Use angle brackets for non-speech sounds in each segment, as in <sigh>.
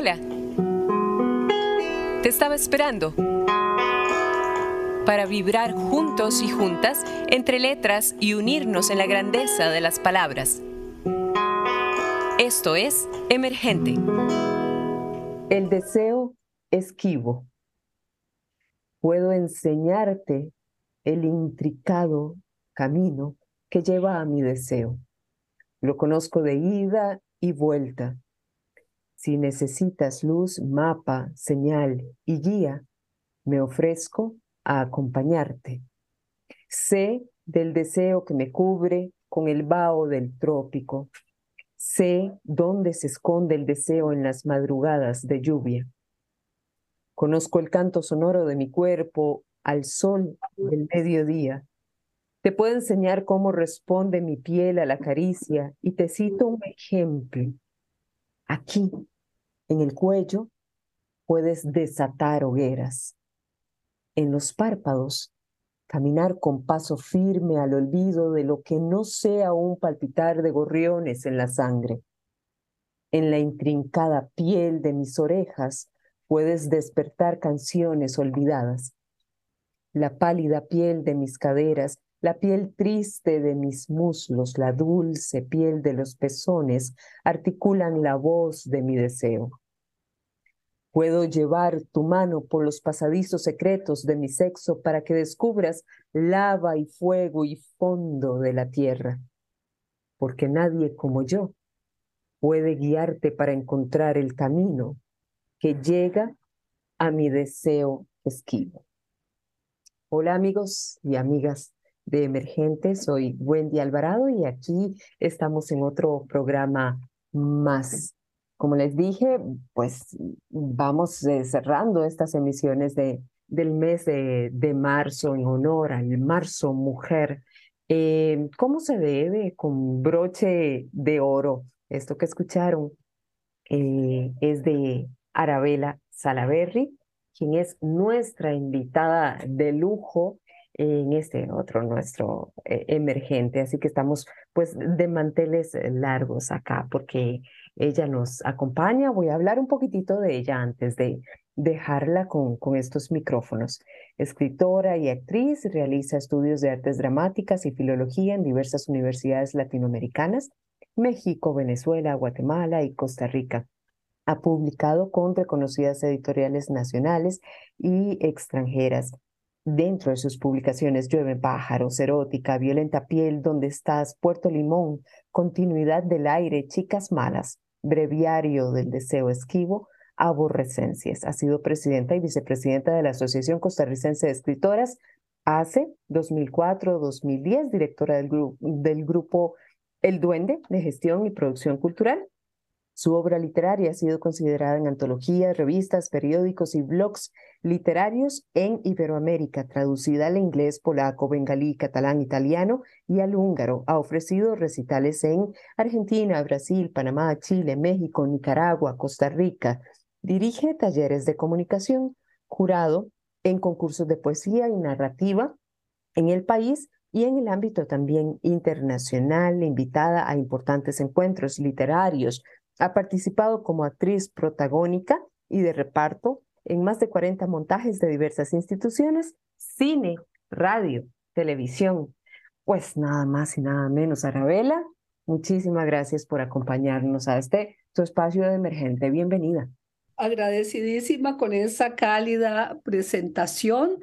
Hola. Te estaba esperando para vibrar juntos y juntas entre letras y unirnos en la grandeza de las palabras. Esto es Emergente. El deseo esquivo. Puedo enseñarte el intricado camino que lleva a mi deseo. Lo conozco de ida y vuelta. Si necesitas luz, mapa, señal y guía, me ofrezco a acompañarte. Sé del deseo que me cubre con el vaho del trópico. Sé dónde se esconde el deseo en las madrugadas de lluvia. Conozco el canto sonoro de mi cuerpo al sol del mediodía. Te puedo enseñar cómo responde mi piel a la caricia y te cito un ejemplo. Aquí, en el cuello, puedes desatar hogueras. En los párpados, caminar con paso firme al olvido de lo que no sea un palpitar de gorriones en la sangre. En la intrincada piel de mis orejas puedes despertar canciones olvidadas. La pálida piel de mis caderas la piel triste de mis muslos, la dulce piel de los pezones articulan la voz de mi deseo. Puedo llevar tu mano por los pasadizos secretos de mi sexo para que descubras lava y fuego y fondo de la tierra, porque nadie como yo puede guiarte para encontrar el camino que llega a mi deseo esquivo. Hola amigos y amigas de Emergente. Soy Wendy Alvarado y aquí estamos en otro programa más. Como les dije, pues vamos eh, cerrando estas emisiones de, del mes de, de marzo en honor al Marzo Mujer. Eh, ¿Cómo se debe? Con broche de oro. Esto que escucharon eh, es de Arabella Salaberry, quien es nuestra invitada de lujo en este otro nuestro eh, emergente. Así que estamos pues de manteles largos acá porque ella nos acompaña. Voy a hablar un poquitito de ella antes de dejarla con, con estos micrófonos. Escritora y actriz, realiza estudios de artes dramáticas y filología en diversas universidades latinoamericanas, México, Venezuela, Guatemala y Costa Rica. Ha publicado con reconocidas editoriales nacionales y extranjeras Dentro de sus publicaciones Llueve pájaros, Erótica, Violenta piel, ¿Dónde estás? Puerto Limón, Continuidad del aire, Chicas malas, Breviario del deseo esquivo, Aborrecencias. Ha sido presidenta y vicepresidenta de la Asociación Costarricense de Escritoras hace 2004-2010, directora del, del grupo El Duende de Gestión y Producción Cultural su obra literaria ha sido considerada en antologías, revistas, periódicos y blogs literarios en Iberoamérica, traducida al inglés, polaco, bengalí, catalán, italiano y al húngaro. Ha ofrecido recitales en Argentina, Brasil, Panamá, Chile, México, Nicaragua, Costa Rica. Dirige talleres de comunicación, jurado en concursos de poesía y narrativa en el país y en el ámbito también internacional, invitada a importantes encuentros literarios, ha participado como actriz protagónica y de reparto en más de 40 montajes de diversas instituciones, cine, radio, televisión. Pues nada más y nada menos, Arabela, muchísimas gracias por acompañarnos a este tu espacio de emergente. Bienvenida. Agradecidísima con esa cálida presentación.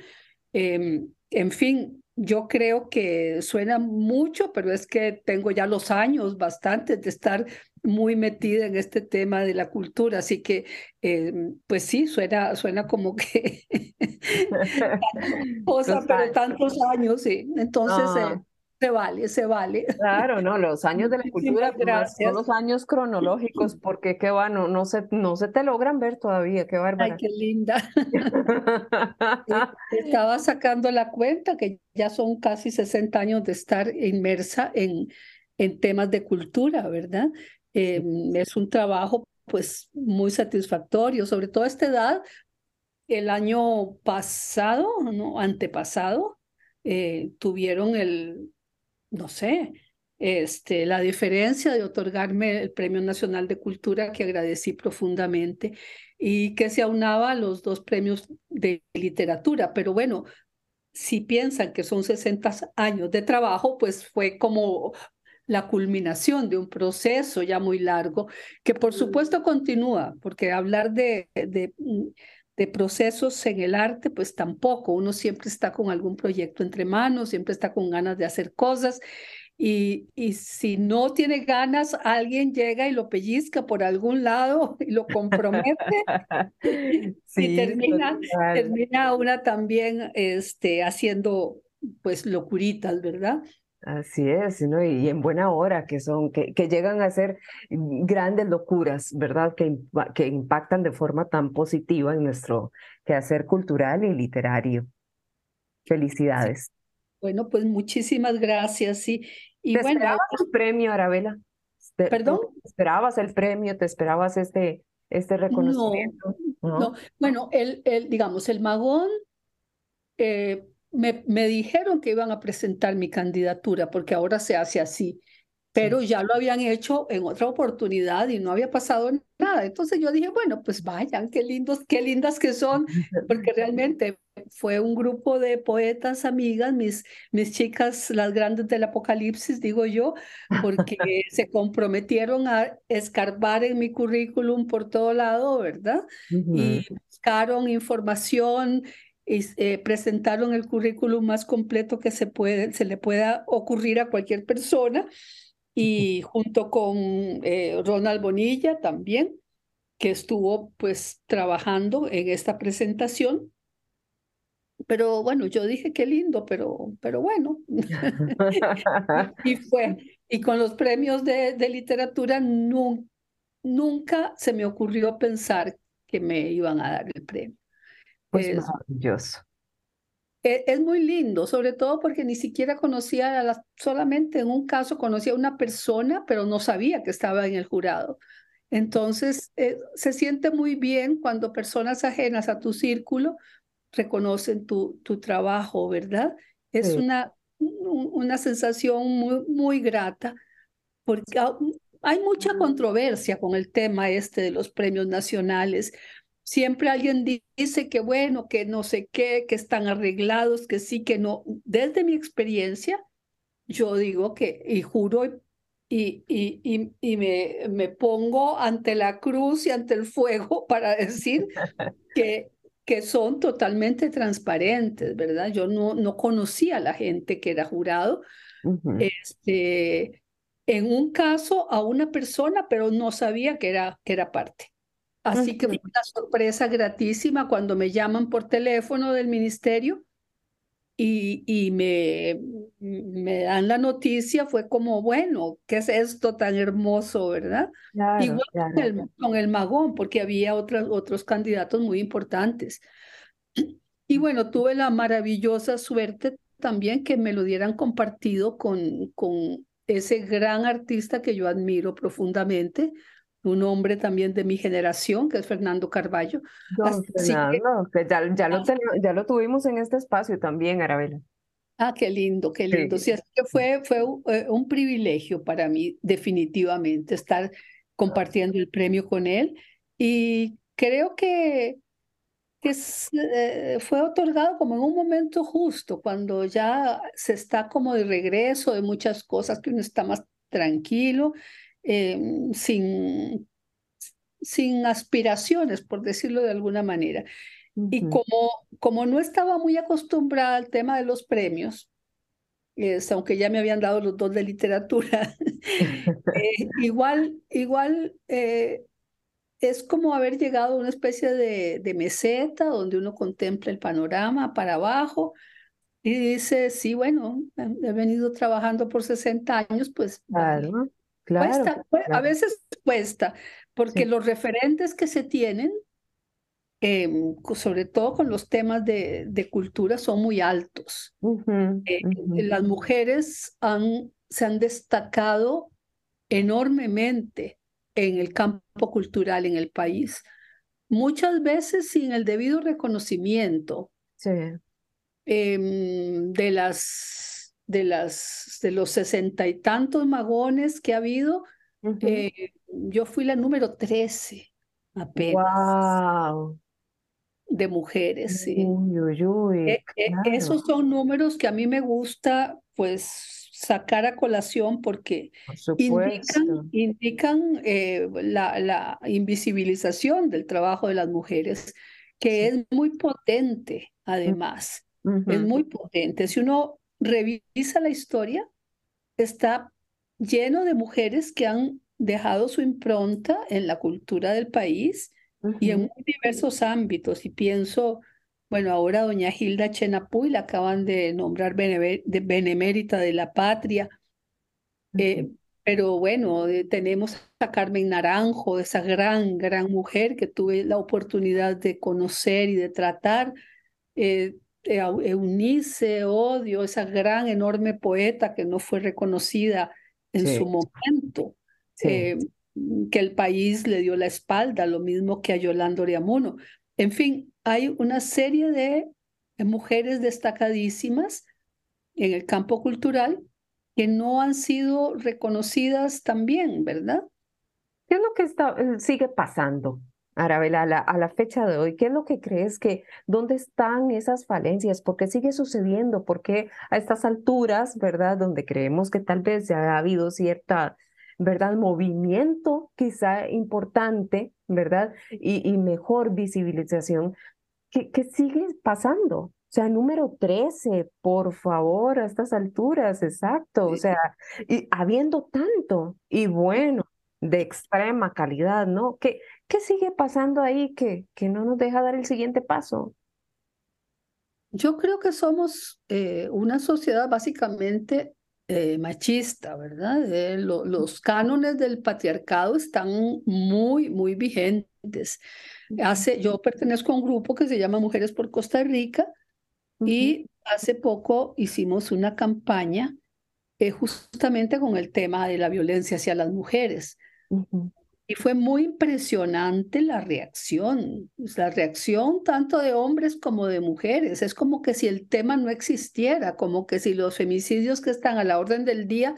Em, en fin, yo creo que suena mucho, pero es que tengo ya los años bastantes de estar muy metida en este tema de la cultura, así que eh, pues sí, suena, suena como que <laughs> <laughs> cosa, pero tantos años, sí. Entonces eh. Se vale, se vale. Claro, no, los años de la cultura son los años cronológicos, porque qué bueno, no se, no se te logran ver todavía, qué bárbaro. Ay, qué linda. <laughs> Estaba sacando la cuenta que ya son casi 60 años de estar inmersa en, en temas de cultura, ¿verdad? Em, es un trabajo pues muy satisfactorio, sobre todo a esta edad. El año pasado, no, antepasado, eh, tuvieron el, no sé, este, la diferencia de otorgarme el Premio Nacional de Cultura, que agradecí profundamente, y que se aunaba a los dos premios de literatura. Pero bueno, si piensan que son 60 años de trabajo, pues fue como la culminación de un proceso ya muy largo, que por supuesto continúa, porque hablar de, de, de, procesos en el arte, pues tampoco, uno siempre está con algún proyecto entre manos, siempre está con ganas de hacer cosas, y, y si no tiene ganas, alguien llega y lo pellizca por algún lado y lo compromete, <laughs> y termina, termina una también este, haciendo pues locuritas, ¿verdad? Así es, ¿no? Y, en buena hora, que son, que, que llegan a ser grandes locuras, ¿verdad? Que, que impactan de forma tan positiva en nuestro quehacer cultural y literario. Felicidades. Bueno, pues muchísimas gracias. Sí. Y ¿Te bueno, esperabas el premio, Arabela? ¿Perdón? ¿Te esperabas el premio? ¿Te esperabas este, este reconocimiento? No, no. bueno, el, el, digamos, el Magón eh, me, me dijeron que iban a presentar mi candidatura, porque ahora se hace así, pero ya lo habían hecho en otra oportunidad y no había pasado nada. Entonces yo dije, bueno, pues vayan, qué lindos, qué lindas que son, porque realmente fue un grupo de poetas, amigas, mis, mis chicas, las grandes del apocalipsis, digo yo, porque <laughs> se comprometieron a escarbar en mi currículum por todo lado, ¿verdad? Y buscaron información y eh, presentaron el currículum más completo que se, puede, se le pueda ocurrir a cualquier persona y junto con eh, Ronald Bonilla también, que estuvo pues trabajando en esta presentación. Pero bueno, yo dije qué lindo, pero, pero bueno. <laughs> y fue. Y con los premios de, de literatura nunca se me ocurrió pensar que me iban a dar el premio. Pues maravilloso. E, es, muy lindo, sobre todo porque ni siquiera conocía a las, solamente en un caso conocía a una persona, pero no sabía que estaba en el jurado. Entonces, eh, se siente muy bien cuando personas ajenas a tu círculo reconocen tu, tu trabajo, ¿verdad? Es una, una sensación muy, muy grata, porque hay mucha controversia con el tema este de los premios nacionales. Siempre alguien dice que bueno, que no sé qué, que están arreglados, que sí, que no. Desde mi experiencia, yo digo que, y juro y, y, y, y me, me pongo ante la cruz y ante el fuego <laughs> para decir que, que son totalmente transparentes, ¿verdad? Yo no, no conocía a la gente que era jurado. este, en un caso a una persona, pero no sabía que era, que era parte. Así que fue una sorpresa gratísima cuando me llaman por teléfono del ministerio y, y me, me dan la noticia, fue como, bueno, ¿qué es esto tan hermoso, verdad? Igual Con, el, con, el, magón, porque había otros, otros candidatos muy importantes. Y bueno, tuve la maravillosa suerte también que me lo dieran compartido con, con ese gran artista que yo admiro profundamente, un hombre también de mi generación, que es Fernando Carballo. Fernando, que, ya, ya, lo ya lo tuvimos en este espacio también, Arabela. Ah, qué lindo, qué lindo. Sí, que fue, fue eh, un privilegio para mí, definitivamente, estar compartiendo el premio con él. Y creo que, que eh, fue otorgado como en un momento justo, cuando ya se está como de regreso de muchas cosas, que uno está más tranquilo Em, sin, sin aspiraciones, por decirlo de alguna manera. Y como, como no estaba muy acostumbrada al tema de los premios, es, aunque ya me habían dado los dos de literatura, <laughs> eh, <laughs> igual, igual eh, es como haber llegado a una especie de, de, meseta donde uno contempla el panorama para abajo y dice, sí, bueno, he venido trabajando por 60 años, pues claro. Claro, A veces cuesta, porque los referentes que se tienen, em, sobre todo con los temas de, de cultura, son muy altos. Eh, las mujeres han, se han destacado enormemente en el campo cultural en el país, muchas veces sin el debido reconocimiento sí. Em, de las de, las, de los sesenta y tantos magones que ha habido, eh, yo fui la número 13 apenas. Wow. De mujeres, sí. Uy, uy, uy, E- e- Esos son números que a mí me gusta, pues, sacar a colación porque por indican, indican eh, la, la invisibilización del trabajo de las mujeres, que Sí. es muy potente, además, es muy potente. Si uno revisa la historia, está lleno de mujeres que han dejado su impronta en la cultura del país y en muy diversos ámbitos. Y pienso, bueno, ahora doña Hilda Chenapuy la acaban de nombrar de benemérita de la patria, eh, pero bueno, eh, tenemos a Carmen Naranjo, esa gran, gran mujer que tuve la oportunidad de conocer y de tratar. eh, Eunice Odio, esa gran, enorme poeta que no fue reconocida en su momento, sí, eh, que el país le dio la espalda, lo mismo que a Yolanda Oriamuno. En fin, hay una serie de mujeres destacadísimas en el campo cultural que no han sido reconocidas también, ¿verdad? ¿Qué es lo que está, eh, sigue pasando, Arabela, a la, a la fecha de hoy? ¿Qué es lo que crees que, dónde están esas falencias? ¿Por qué sigue sucediendo? ¿Por qué a estas alturas, verdad, donde creemos que tal vez ya ha habido cierta, verdad, movimiento quizá importante, verdad, y, y mejor visibilización, ¿qué, qué sigue pasando? O sea, número 13, por favor, a estas alturas, exacto. O sea, y habiendo tanto y bueno, de extrema calidad, ¿no? ¿Qué, qué sigue pasando ahí que, que no nos deja dar el siguiente paso? Yo creo que somos eh, una sociedad básicamente eh, machista, ¿verdad? Eh, lo- los cánones del patriarcado están muy, muy vigentes. Hace, yo pertenezco a un grupo que se llama Mujeres por Costa Rica y hace poco hicimos una campaña eh, justamente con el tema de la violencia hacia las mujeres. Y fue muy impresionante la reacción, pues, la reacción tanto de hombres como de mujeres. Es como que si el tema no existiera, como que si los femicidios que están a la orden del día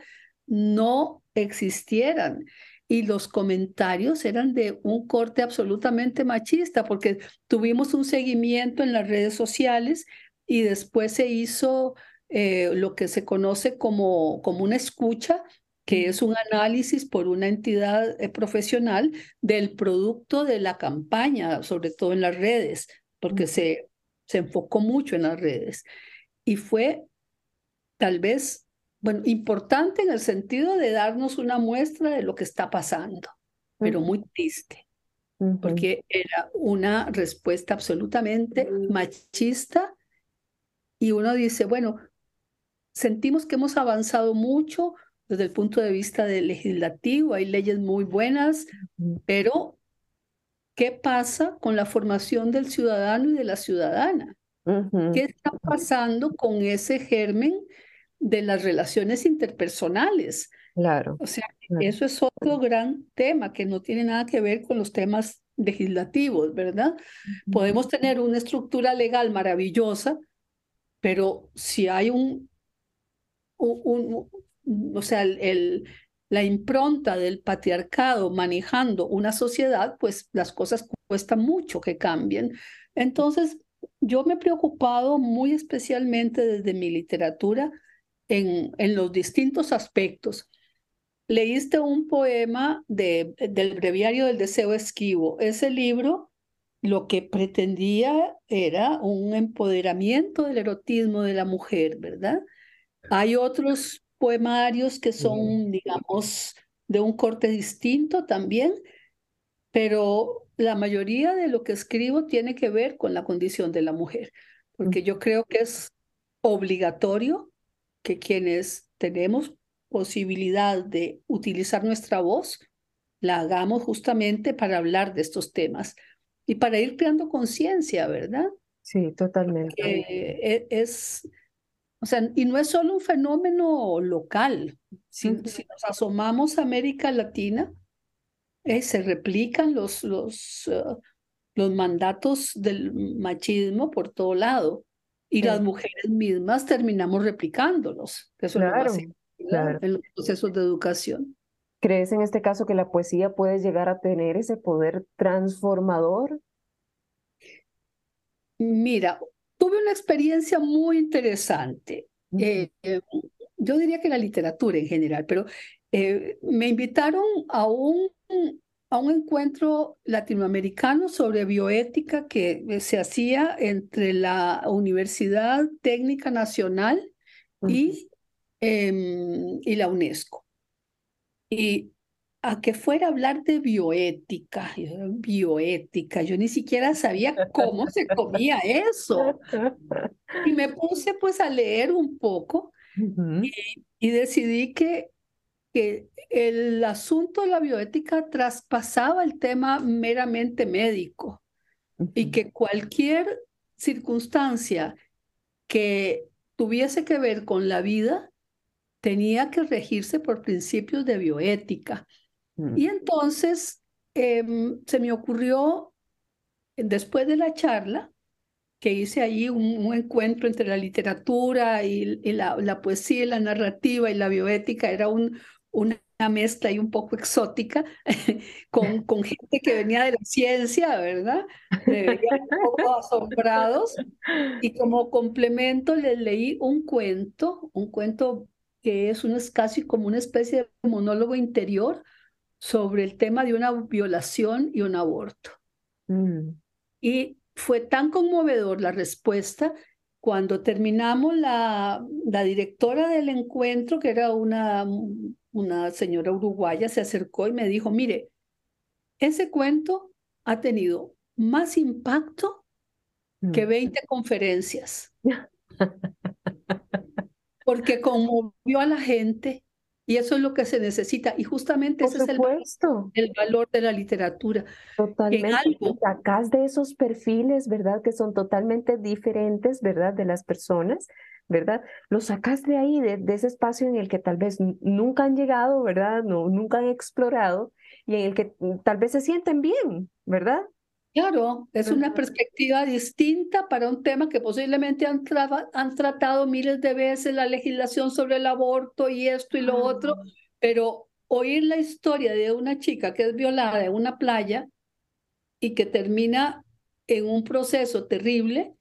no existieran. Y los comentarios eran de un corte absolutamente machista, porque tuvimos un seguimiento en las redes sociales y después se hizo eh, lo que se conoce como, como una escucha que es un análisis por una entidad eh, profesional del producto de la campaña, sobre todo en las redes, porque se, se enfocó mucho en las redes. Y fue tal vez, bueno, importante en el sentido de darnos una muestra de lo que está pasando, pero muy triste, porque era una respuesta absolutamente machista. Y uno dice, bueno, sentimos que hemos avanzado mucho desde el punto de vista del legislativo, hay leyes muy buenas, pero ¿qué pasa con la formación del ciudadano y de la ciudadana? ¿Qué está pasando con ese germen de las relaciones interpersonales? Claro, O sea, claro. eso es otro gran tema que no tiene nada que ver con los temas legislativos, ¿verdad? Ujú, Podemos tener una estructura legal maravillosa, pero si hay un, un, un- o sea, el, el- la impronta del patriarcado manejando una sociedad, pues las cosas cuestan mucho que cambien. Entonces, yo me he preocupado muy especialmente desde mi literatura en, en los distintos aspectos. Leíste un poema de, del Breviario del Deseo Esquivo. Ese libro lo que pretendía era un empoderamiento del erotismo de la mujer, ¿verdad? Hay otros poemarios que son, digamos, de un corte distinto también, pero la mayoría de lo que escribo tiene que ver con la condición de la mujer, porque yo creo que es obligatorio que quienes tenemos posibilidad de utilizar nuestra voz, la hagamos justamente para hablar de estos temas y para ir creando conciencia, ¿verdad? Sí, totalmente. E- es, o sea, y no es solo un fenómeno local. Si, nos asomamos a América Latina, eh, se replican los, los, eh, los mandatos del machismo por todo lado. y las mujeres mismas terminamos replicándolos. Eso claro, claro. en los procesos de educación. ¿Crees en este caso que la poesía puede llegar a tener ese poder transformador? Mira, tuve una experiencia muy interesante. Eh, yo diría que la literatura en general, pero eh, me invitaron a un, a un encuentro latinoamericano sobre bioética que se hacía entre la Universidad Técnica Nacional y, em, y la UNESCO. Y a que fuera a hablar de bioética, bioética, yo ni siquiera sabía cómo se comía eso. Y me puse pues a leer un poco y, decidí que, que el asunto de la bioética traspasaba el tema meramente médico y que cualquier circunstancia que tuviese que ver con la vida tenía que regirse por principios de bioética. Y entonces em, se me ocurrió, después de la charla, que hice allí un, encuentro entre la literatura y, la, poesía, la narrativa y la bioética, era un, una mezcla y un poco exótica, <laughs> con, gente que venía de la ciencia, ¿verdad? Un poco asombrados. Y como complemento les leí un cuento, un cuento que es, es casi como una especie de monólogo interior sobre el tema de una violación y un aborto. Mm. Y fue tan conmovedor la respuesta cuando terminamos, la, la directora del encuentro, que era una, una señora uruguaya, se acercó y me dijo, mire, ese cuento ha tenido más impacto que 20 mm. conferencias. <laughs> porque conmovió a la gente y eso es lo que se necesita. Y justamente ese es el, el, valor de la literatura. Totalmente. Algo... Sacas de esos perfiles, ¿verdad? Que son totalmente diferentes, ¿verdad? De las personas, ¿verdad? Los sacas de ahí, de, ese espacio en el que tal vez nunca han llegado, ¿verdad? No, nunca han explorado y en el que mm, tal vez se sienten bien, ¿verdad? Claro, es una perspectiva distinta para un tema que posiblemente han, han, tratado miles de veces la legislación sobre el aborto y esto y lo otro, ah. pero oír la historia de una chica que es violada en una playa y que termina en un proceso terrible,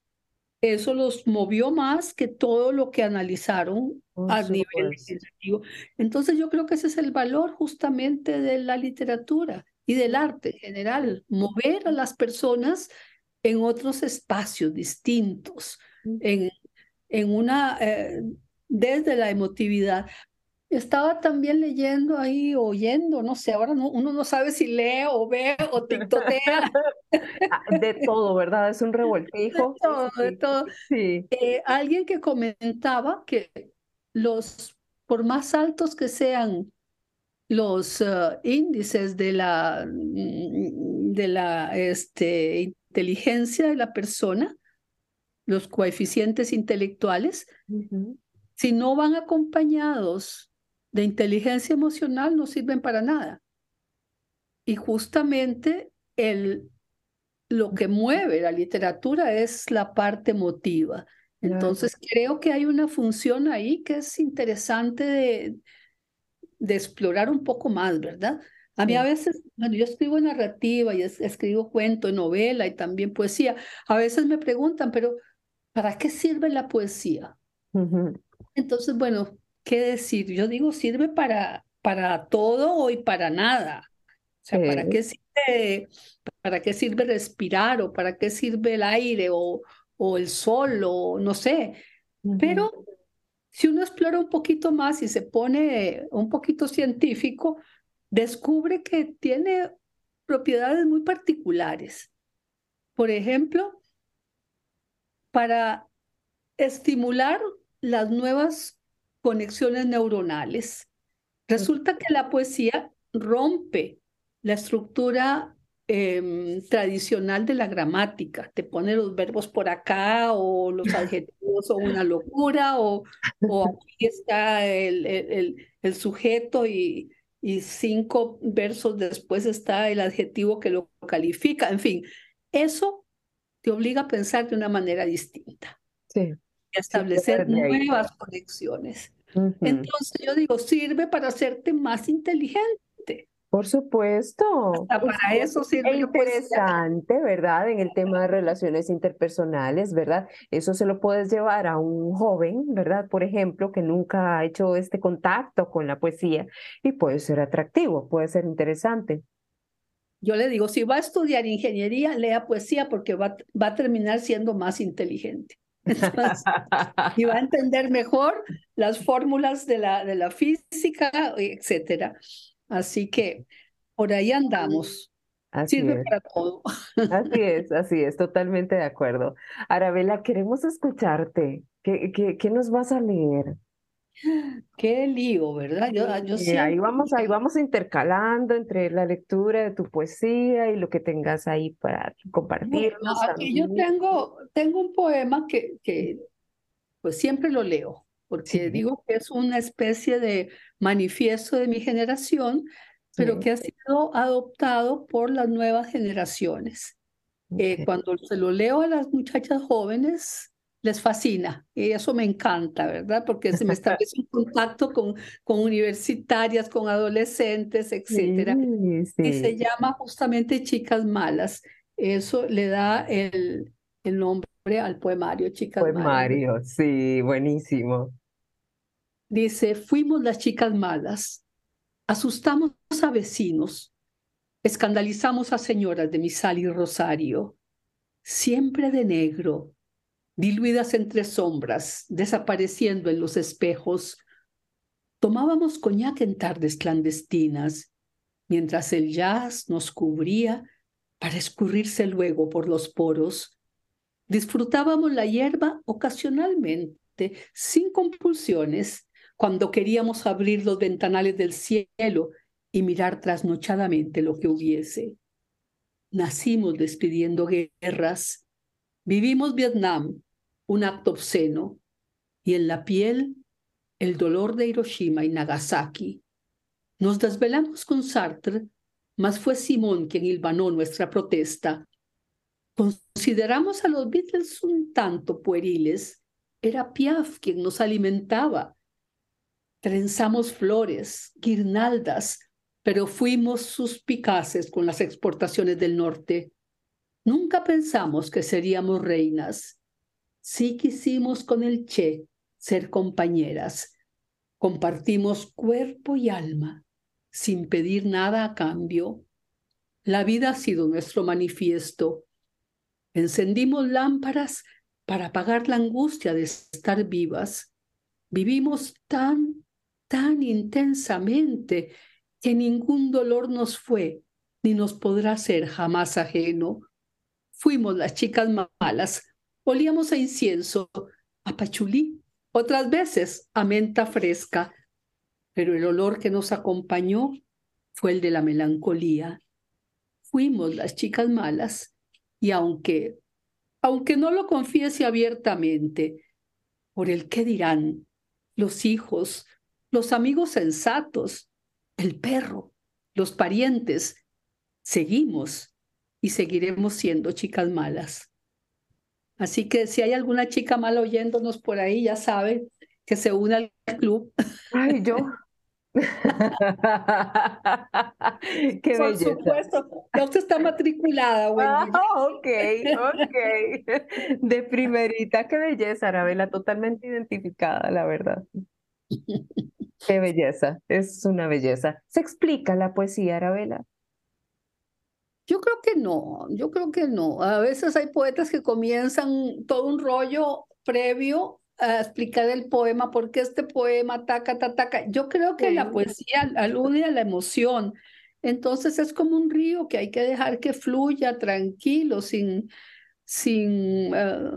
eso los movió más que todo lo que analizaron a nivel legislativo. Entonces yo creo que ese es el valor justamente de la literatura y del arte en general, mover a las personas en otros espacios distintos, en, en una, eh, desde la emotividad. Estaba también leyendo ahí, oyendo, no sé, ahora no, uno no sabe si lee o ve o tiktotea. <laughs> Ah, de todo, ¿verdad? Es un revoltijo. De todo, de todo. Sí. Eh, alguien que comentaba que los, por más altos que sean los uh, índices de la, mm, de la este, inteligencia de la persona, los coeficientes intelectuales, si no van acompañados de inteligencia emocional, no sirven para nada. Y justamente el, lo que mueve la literatura es la parte emotiva. Entonces creo que hay una función ahí que es interesante de, de explorar un poco más, ¿verdad? A mí a veces, bueno, yo escribo narrativa y escribo cuento, novela y también poesía. A veces me preguntan, pero ¿para qué sirve la poesía? Entonces, bueno, ¿qué decir? Yo digo, sirve para, para todo y para nada. O sea, ¿para qué sirve, para qué sirve respirar o para qué sirve el aire o, o el sol o no sé? Pero si uno explora un poquito más y se pone un poquito científico, descubre que tiene propiedades muy particulares. Por ejemplo, para estimular las nuevas conexiones neuronales. Resulta que la poesía rompe la estructura Em, tradicional de la gramática. Te pone los verbos por acá o los adjetivos o una locura o, o aquí está el, el, el sujeto y, y cinco versos después está el adjetivo que lo califica. En fin, eso te obliga a pensar de una manera distinta. Sí. y establecer nuevas conexiones. Entonces yo digo, sirve para hacerte más inteligente. Por supuesto. para eso sirve. Es interesante, ¿verdad? En el tema de relaciones interpersonales, ¿verdad? Eso se lo puedes llevar a un joven, ¿verdad? Por ejemplo, que nunca ha hecho este contacto con la poesía y puede ser atractivo, puede ser interesante. Yo le digo, si va a estudiar ingeniería, lea poesía porque va, va a terminar siendo más inteligente. <laughs> y va a entender mejor las fórmulas de la, de la física, etcétera. Así que por ahí andamos. Así Sirve para todo. Así es, <laughs> así es, totalmente de acuerdo. Arabela, queremos escucharte. ¿Qué, qué, qué nos vas a leer? Qué lío, ¿verdad? Yo, yo ahí vamos, ahí vamos intercalando entre la lectura de tu poesía y lo que tengas ahí para compartir. aquí yo tengo, tengo un poema que, que pues siempre lo leo, porque digo que es una especie de manifiesto de mi generación, pero que ha sido adoptado por las nuevas generaciones. Eh, cuando se lo leo a las muchachas jóvenes, les fascina y eso me encanta, ¿verdad? Porque se me establece un contacto con, con universitarias, con adolescentes, etcétera. Y se llama justamente Chicas Malas. Eso le da el, el nombre al poemario, Chicas Malas. Poemario, sí, buenísimo. Dice, fuimos las chicas malas, asustamos a vecinos, escandalizamos a señoras de Misal y Rosario, siempre de negro, diluidas entre sombras, desapareciendo en los espejos. Tomábamos coñac en tardes clandestinas, mientras el jazz nos cubría para escurrirse luego por los poros. Disfrutábamos la hierba ocasionalmente, sin compulsiones, cuando queríamos abrir los ventanales del cielo y mirar trasnochadamente lo que hubiese. Nacimos despidiendo guerras, vivimos Vietnam, un acto obsceno, y en la piel el dolor de Hiroshima y Nagasaki. Nos desvelamos con Sartre, mas fue Simón quien hilvanó nuestra protesta. Consideramos a los Beatles un tanto pueriles. Era Piaf quien nos alimentaba. Trenzamos flores, guirnaldas, pero fuimos suspicaces con las exportaciones del norte. Nunca pensamos que seríamos reinas sí quisimos con el Che ser compañeras. Compartimos cuerpo y alma, sin pedir nada a cambio. La vida ha sido nuestro manifiesto. Encendimos lámparas para apagar la angustia de estar vivas. Vivimos tan, tan intensamente que ningún dolor nos fue ni nos podrá ser jamás ajeno. Fuimos las chicas malas Olíamos a incienso, a pachulí, otras veces a menta fresca, pero el olor que nos acompañó fue el de la melancolía. Fuimos las chicas malas y aunque, aunque no lo confiese abiertamente, por el qué dirán los hijos, los amigos sensatos, el perro, los parientes, seguimos y seguiremos siendo chicas malas. Así que si hay alguna chica mal oyéndonos por ahí, ya sabe que se une al club. Ay, yo. <laughs> Qué por supuesto, ya usted está matriculada, Wendy. Ah, ok, ok. <laughs> De primerita, qué belleza, Arabela, totalmente identificada, la verdad. Qué belleza, es una belleza. ¿Se explica la poesía, Arabela? Yo creo que no, yo creo que no. A veces hay poetas que comienzan todo un rollo previo a explicar el poema, porque este poema taca, taca, taca. Yo creo que la poesía alude a la emoción. Entonces es como un río que hay que dejar que fluya tranquilo, sin, sin, eh,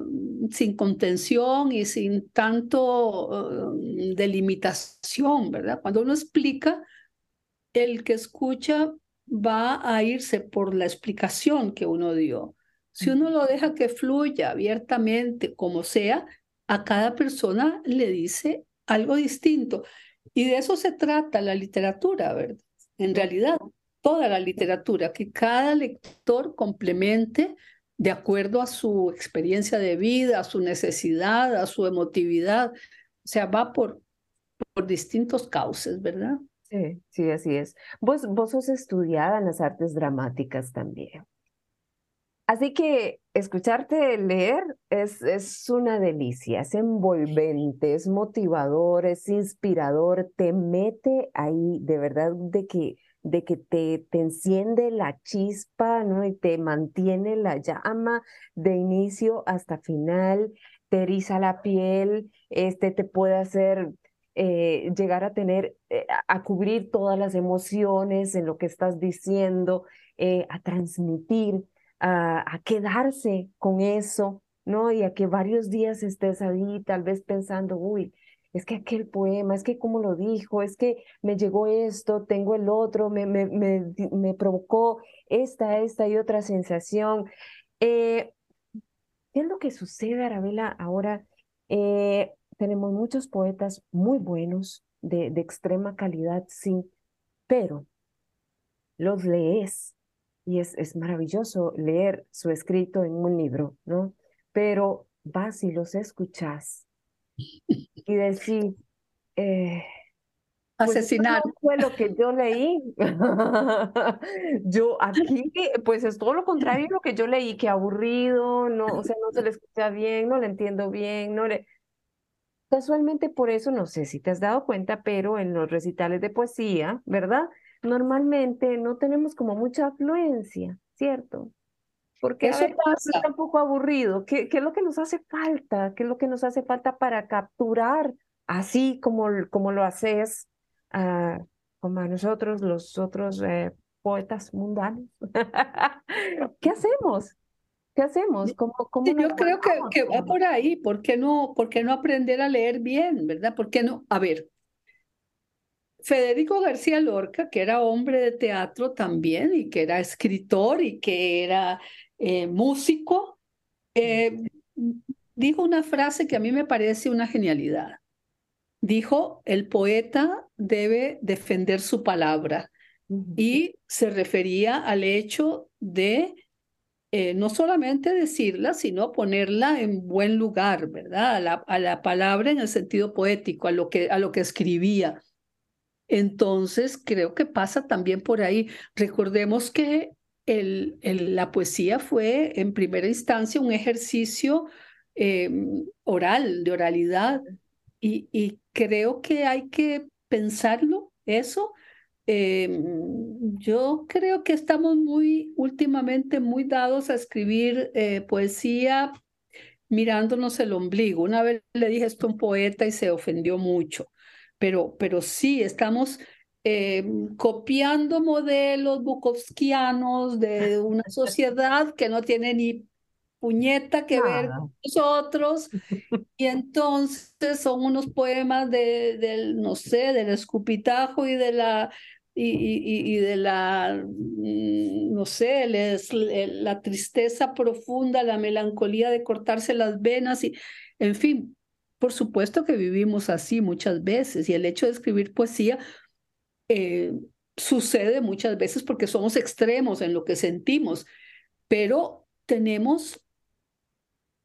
sin contención y sin tanto eh, delimitación, ¿verdad? Cuando uno explica, el que escucha va a irse por la explicación que uno dio. Si uno lo deja que fluya abiertamente, como sea, a cada persona le dice algo distinto. Y de eso se trata la literatura, ¿verdad? En realidad, toda la literatura, que cada lector complemente de acuerdo a su experiencia de vida, a su necesidad, a su emotividad. O sea, va por, por distintos cauces, ¿verdad? Sí, sí, así es. Vos, vos sos estudiada en las artes dramáticas también. Así que escucharte leer es, es una delicia, es envolvente, es motivador, es inspirador, te mete ahí de verdad de que, de que te, te enciende la chispa, ¿no? Y te mantiene la llama de inicio hasta final, te eriza la piel, este te puede hacer eh, llegar a tener, eh, a cubrir todas las emociones en lo que estás diciendo, eh, a transmitir, a, a, quedarse con eso, ¿no? Y a que varios días estés ahí tal vez pensando, uy, es que aquel poema, es que como lo dijo, es que me llegó esto, tengo el otro, me, me, me, me provocó esta, esta y otra sensación. ¿Qué es lo que sucede, Arabela, ahora? Tenemos muchos poetas muy buenos, de, de extrema calidad, sí, pero los lees y es, es maravilloso leer su escrito en un libro, ¿no? Pero vas y los escuchas y decís, eh, pues, asesinar. fue lo que yo leí. <laughs> yo aquí, pues es todo lo contrario lo que yo leí, que aburrido, no, o sea, no se le escucha bien, no le entiendo bien, no le, Casualmente por eso, no sé si te has dado cuenta, pero en los recitales de poesía, ¿verdad? Normalmente no tenemos como mucha afluencia, ¿cierto? Porque eso pasa. un poco aburrido. ¿Qué, ¿Qué, es lo que nos hace falta? ¿Qué es lo que nos hace falta para capturar así como, como lo haces uh, como a nosotros, los otros eh, poetas mundanos? <laughs> ¿Qué hacemos? ¿Qué hacemos? ¿Cómo, cómo yo creo que, que, va por ahí. ¿Por qué, no, ¿Por qué no aprender a leer bien, verdad? ¿Por qué no? A ver, Federico García Lorca, que era hombre de teatro también y que era escritor y que era eh, músico, eh, dijo una frase que a mí me parece una genialidad. Dijo, el poeta debe defender su palabra y se refería al hecho de eh, no solamente decirla, sino ponerla en buen lugar, ¿verdad? A la, a la, palabra en el sentido poético, a lo que, a lo que escribía. Entonces, creo que pasa también por ahí. Recordemos que el, el, la poesía fue en primera instancia un ejercicio eh, oral, de oralidad, y, y creo que hay que pensarlo, eso, Em, yo creo que estamos muy últimamente muy dados a escribir eh, poesía mirándonos el ombligo. Una vez le dije esto a un poeta y se ofendió mucho, pero, pero sí, estamos em, copiando modelos bukowskianos de una sociedad que no tiene ni puñeta que ver con nosotros. Y entonces son unos poemas de, del, no sé, del escupitajo y de la y, y, de la, mm, no sé, les, la tristeza profunda, la melancolía de cortarse las venas y, en fin, por supuesto que vivimos así muchas veces y el hecho de escribir poesía eh, sucede muchas veces porque somos extremos en lo que sentimos, pero tenemos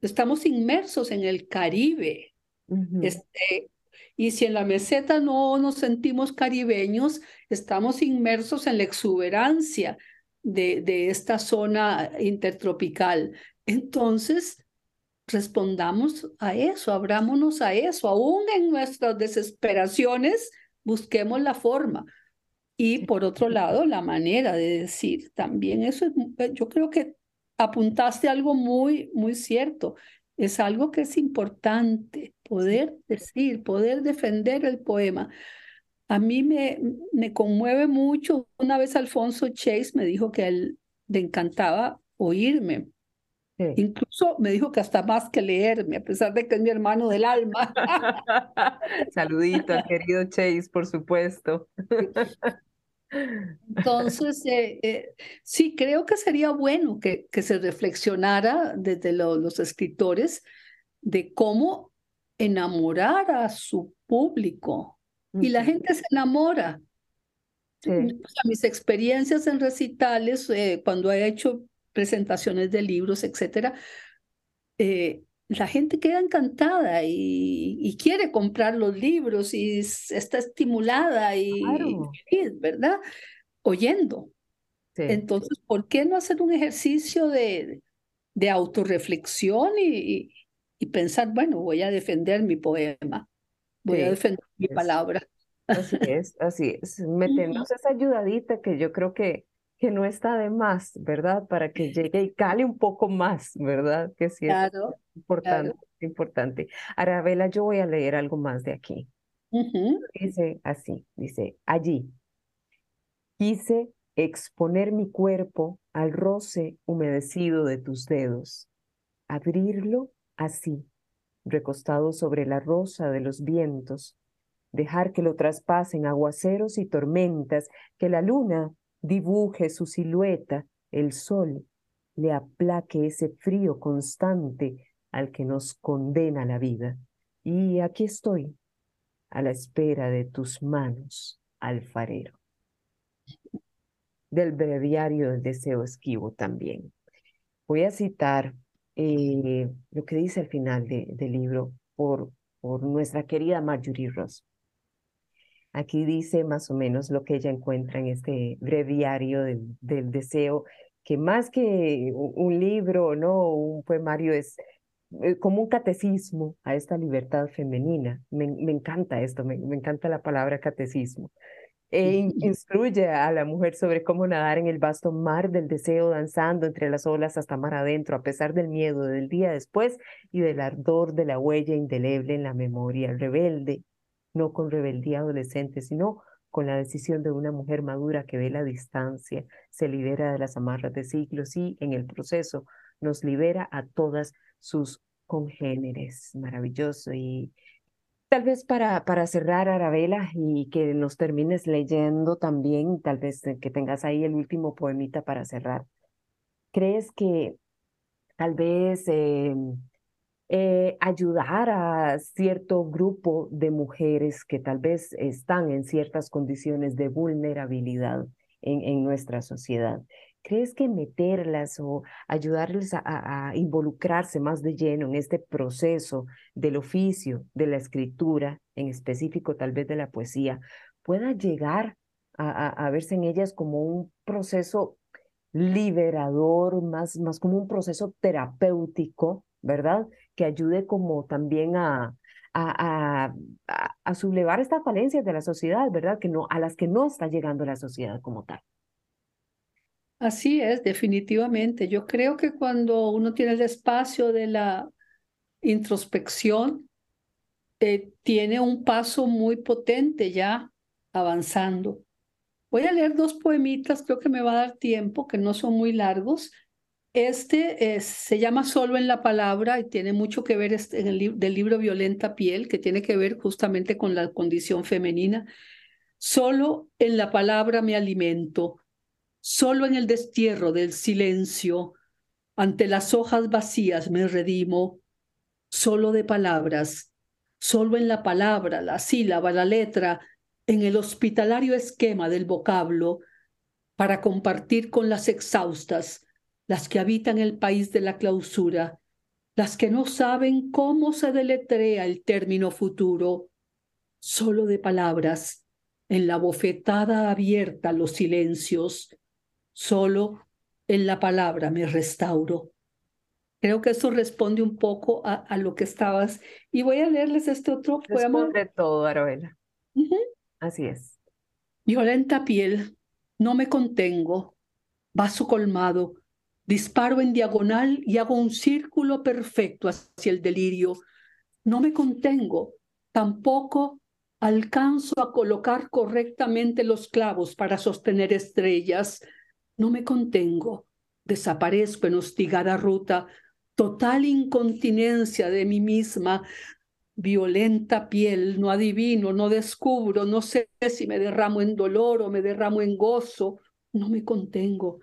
estamos inmersos en el Caribe. este, y si en la meseta no nos sentimos caribeños, estamos inmersos en la exuberancia de, de esta zona intertropical. Entonces, respondamos a eso, abrámonos a eso, aún en nuestras desesperaciones, busquemos la forma. Y por otro lado, la manera de decir también, eso yo creo que apuntaste algo muy, muy cierto. Es algo que es importante, poder decir, poder defender el poema. A mí me, me conmueve mucho. Una vez Alfonso Chase me dijo que a él le encantaba oírme. Incluso me dijo que hasta más que leerme, a pesar de que es mi hermano del alma. <laughs> Saludito al querido Chase, por supuesto. <laughs> Entonces, eh, eh, sí, creo que sería bueno que, que se reflexionara desde los escritores de cómo enamorar a su público. Y la gente se enamora. mis experiencias en recitales, eh, cuando he hecho presentaciones de libros, etcétera, eh, la gente queda encantada y, quiere comprar los libros y está estimulada y feliz, ¿verdad? Oyendo. Entonces, ¿por qué no hacer un ejercicio de, de autorreflexión y, y, pensar, bueno, voy a defender mi poema, voy a defender mi palabra? Así es, así es. <laughs> Meternos esa ayudadita que yo creo que, que no está de más, ¿verdad? Para que llegue y cale un poco más, ¿verdad? Que sí es importante, importante. Arabela, yo voy a leer algo más de aquí. Dice así, dice, allí quise exponer mi cuerpo al roce humedecido de tus dedos, abrirlo así, recostado sobre la rosa de los vientos, dejar que lo traspasen aguaceros y tormentas, que la luna dibuje su silueta, el sol le aplaque ese frío constante al que nos condena la vida. Y aquí estoy, a la espera de tus manos, alfarero. Del breviario del deseo esquivo también. Voy a citar eh, lo que dice al final del libro por, por nuestra querida Marjorie Ross. Aquí dice más o menos lo que ella encuentra en este breviario del, deseo, que más que un libro, ¿no? Un poemario es eh, como un catecismo a esta libertad femenina. Me, encanta esto, me, encanta la palabra catecismo. E instruye a la mujer sobre cómo nadar en el vasto mar del deseo, danzando entre las olas hasta mar adentro, a pesar del miedo del día después y del ardor de la huella indeleble en la memoria rebelde, no con rebeldía adolescente, sino con la decisión de una mujer madura que ve la distancia, se libera de las amarras de siglos y en el proceso nos libera a todas sus congéneres. Maravilloso. Y tal vez para, para cerrar, Arabela, y que nos termines leyendo también, tal vez que tengas ahí el último poemita para cerrar. ¿Crees que tal vez... Eh, eh, ayudar a cierto grupo de mujeres que tal vez están en ciertas condiciones de vulnerabilidad en, en nuestra sociedad. ¿Crees que meterlas o ayudarles a, involucrarse más de lleno en este proceso del oficio, de la escritura, en específico tal vez de la poesía, pueda llegar a, a verse en ellas como un proceso liberador, más, más como un proceso terapéutico, ¿verdad? Que ayude como también a, a, a, sublevar estas falencias de la sociedad, ¿verdad? Que no, a las que no está llegando la sociedad como tal. Así es, definitivamente. Yo creo que cuando uno tiene el espacio de la introspección, eh, tiene un paso muy potente ya avanzando. Voy a leer dos poemitas, creo que me va a dar tiempo, que no son muy largos, este se llama Solo en la Palabra y tiene mucho que ver este, en el del libro Violenta Piel, que tiene que ver justamente con la condición femenina. Solo en la palabra me alimento, solo en el destierro del silencio, ante las hojas vacías me redimo, solo de palabras, solo en la palabra, la sílaba, la letra, en el hospitalario esquema del vocablo, para compartir con las exhaustas las que habitan el país de la clausura, las que no saben cómo se deletrea el término futuro, solo de palabras, en la bofetada abierta los silencios, solo en la palabra me restauro. Creo que eso responde un poco a, lo que estabas. Y voy a leerles este otro poema. Responde todo, Aroela. Así es. Violenta piel, no me contengo, vaso colmado, Disparo en diagonal y hago un círculo perfecto hacia el delirio. No me contengo, tampoco alcanzo a colocar correctamente los clavos para sostener estrellas. No me contengo, desaparezco en hostigada ruta, total incontinencia de mí misma, violenta piel, no adivino, no descubro, no sé si me derramo en dolor o me derramo en gozo, no me contengo,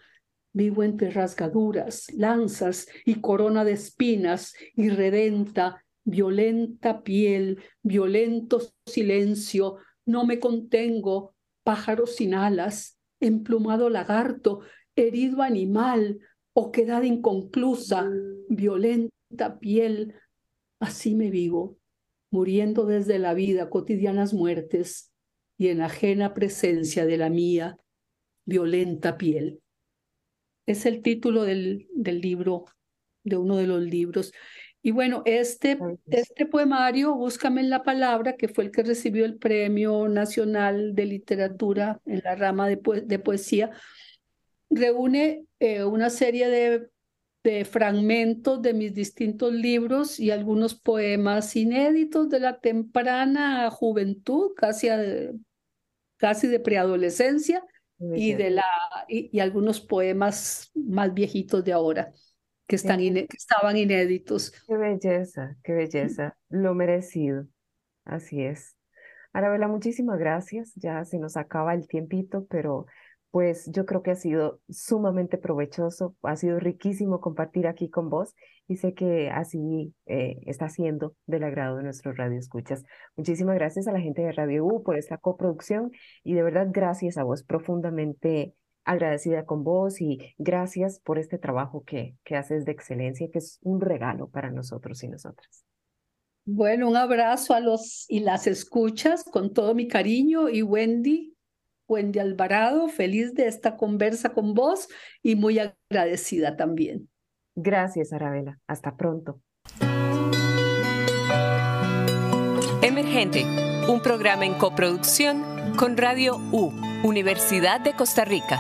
Vivo entre rasgaduras, lanzas y corona de espinas, irredenta, violenta piel, violento silencio, no me contengo, pájaro sin alas, emplumado lagarto, herido animal, oquedad inconclusa, violenta piel, así me vivo, muriendo desde la vida cotidianas muertes y en ajena presencia de la mía, violenta piel. Es el título del, del libro, de uno de los libros. Y bueno, este, este poemario, Búscame en la Palabra, que fue el que recibió el Premio Nacional de Literatura en la rama de, de poesía, reúne eh, una serie de, de, fragmentos de mis distintos libros y algunos poemas inéditos de la temprana juventud, casi, casi de preadolescencia, y, de la, y, algunos poemas más viejitos de ahora que, están que estaban inéditos. Qué belleza, qué belleza, lo merecido. Así es. Arabela, muchísimas gracias. Ya se nos acaba el tiempito, pero pues yo creo que ha sido sumamente provechoso, ha sido riquísimo compartir aquí con vos y sé que así eh, está siendo del agrado de nuestros Radio Escuchas. Muchísimas gracias a la gente de Radio U por esta coproducción y de verdad gracias a vos, profundamente agradecida con vos y gracias por este trabajo que, que haces de excelencia, que es un regalo para nosotros y nosotras. Bueno, un abrazo a los y las escuchas con todo mi cariño y Wendy, Wendy Alvarado, feliz de esta conversa con vos y muy agradecida también. Gracias, Arabela. Hasta pronto. Emergente, un programa en coproducción con Radio U, Universidad de Costa Rica.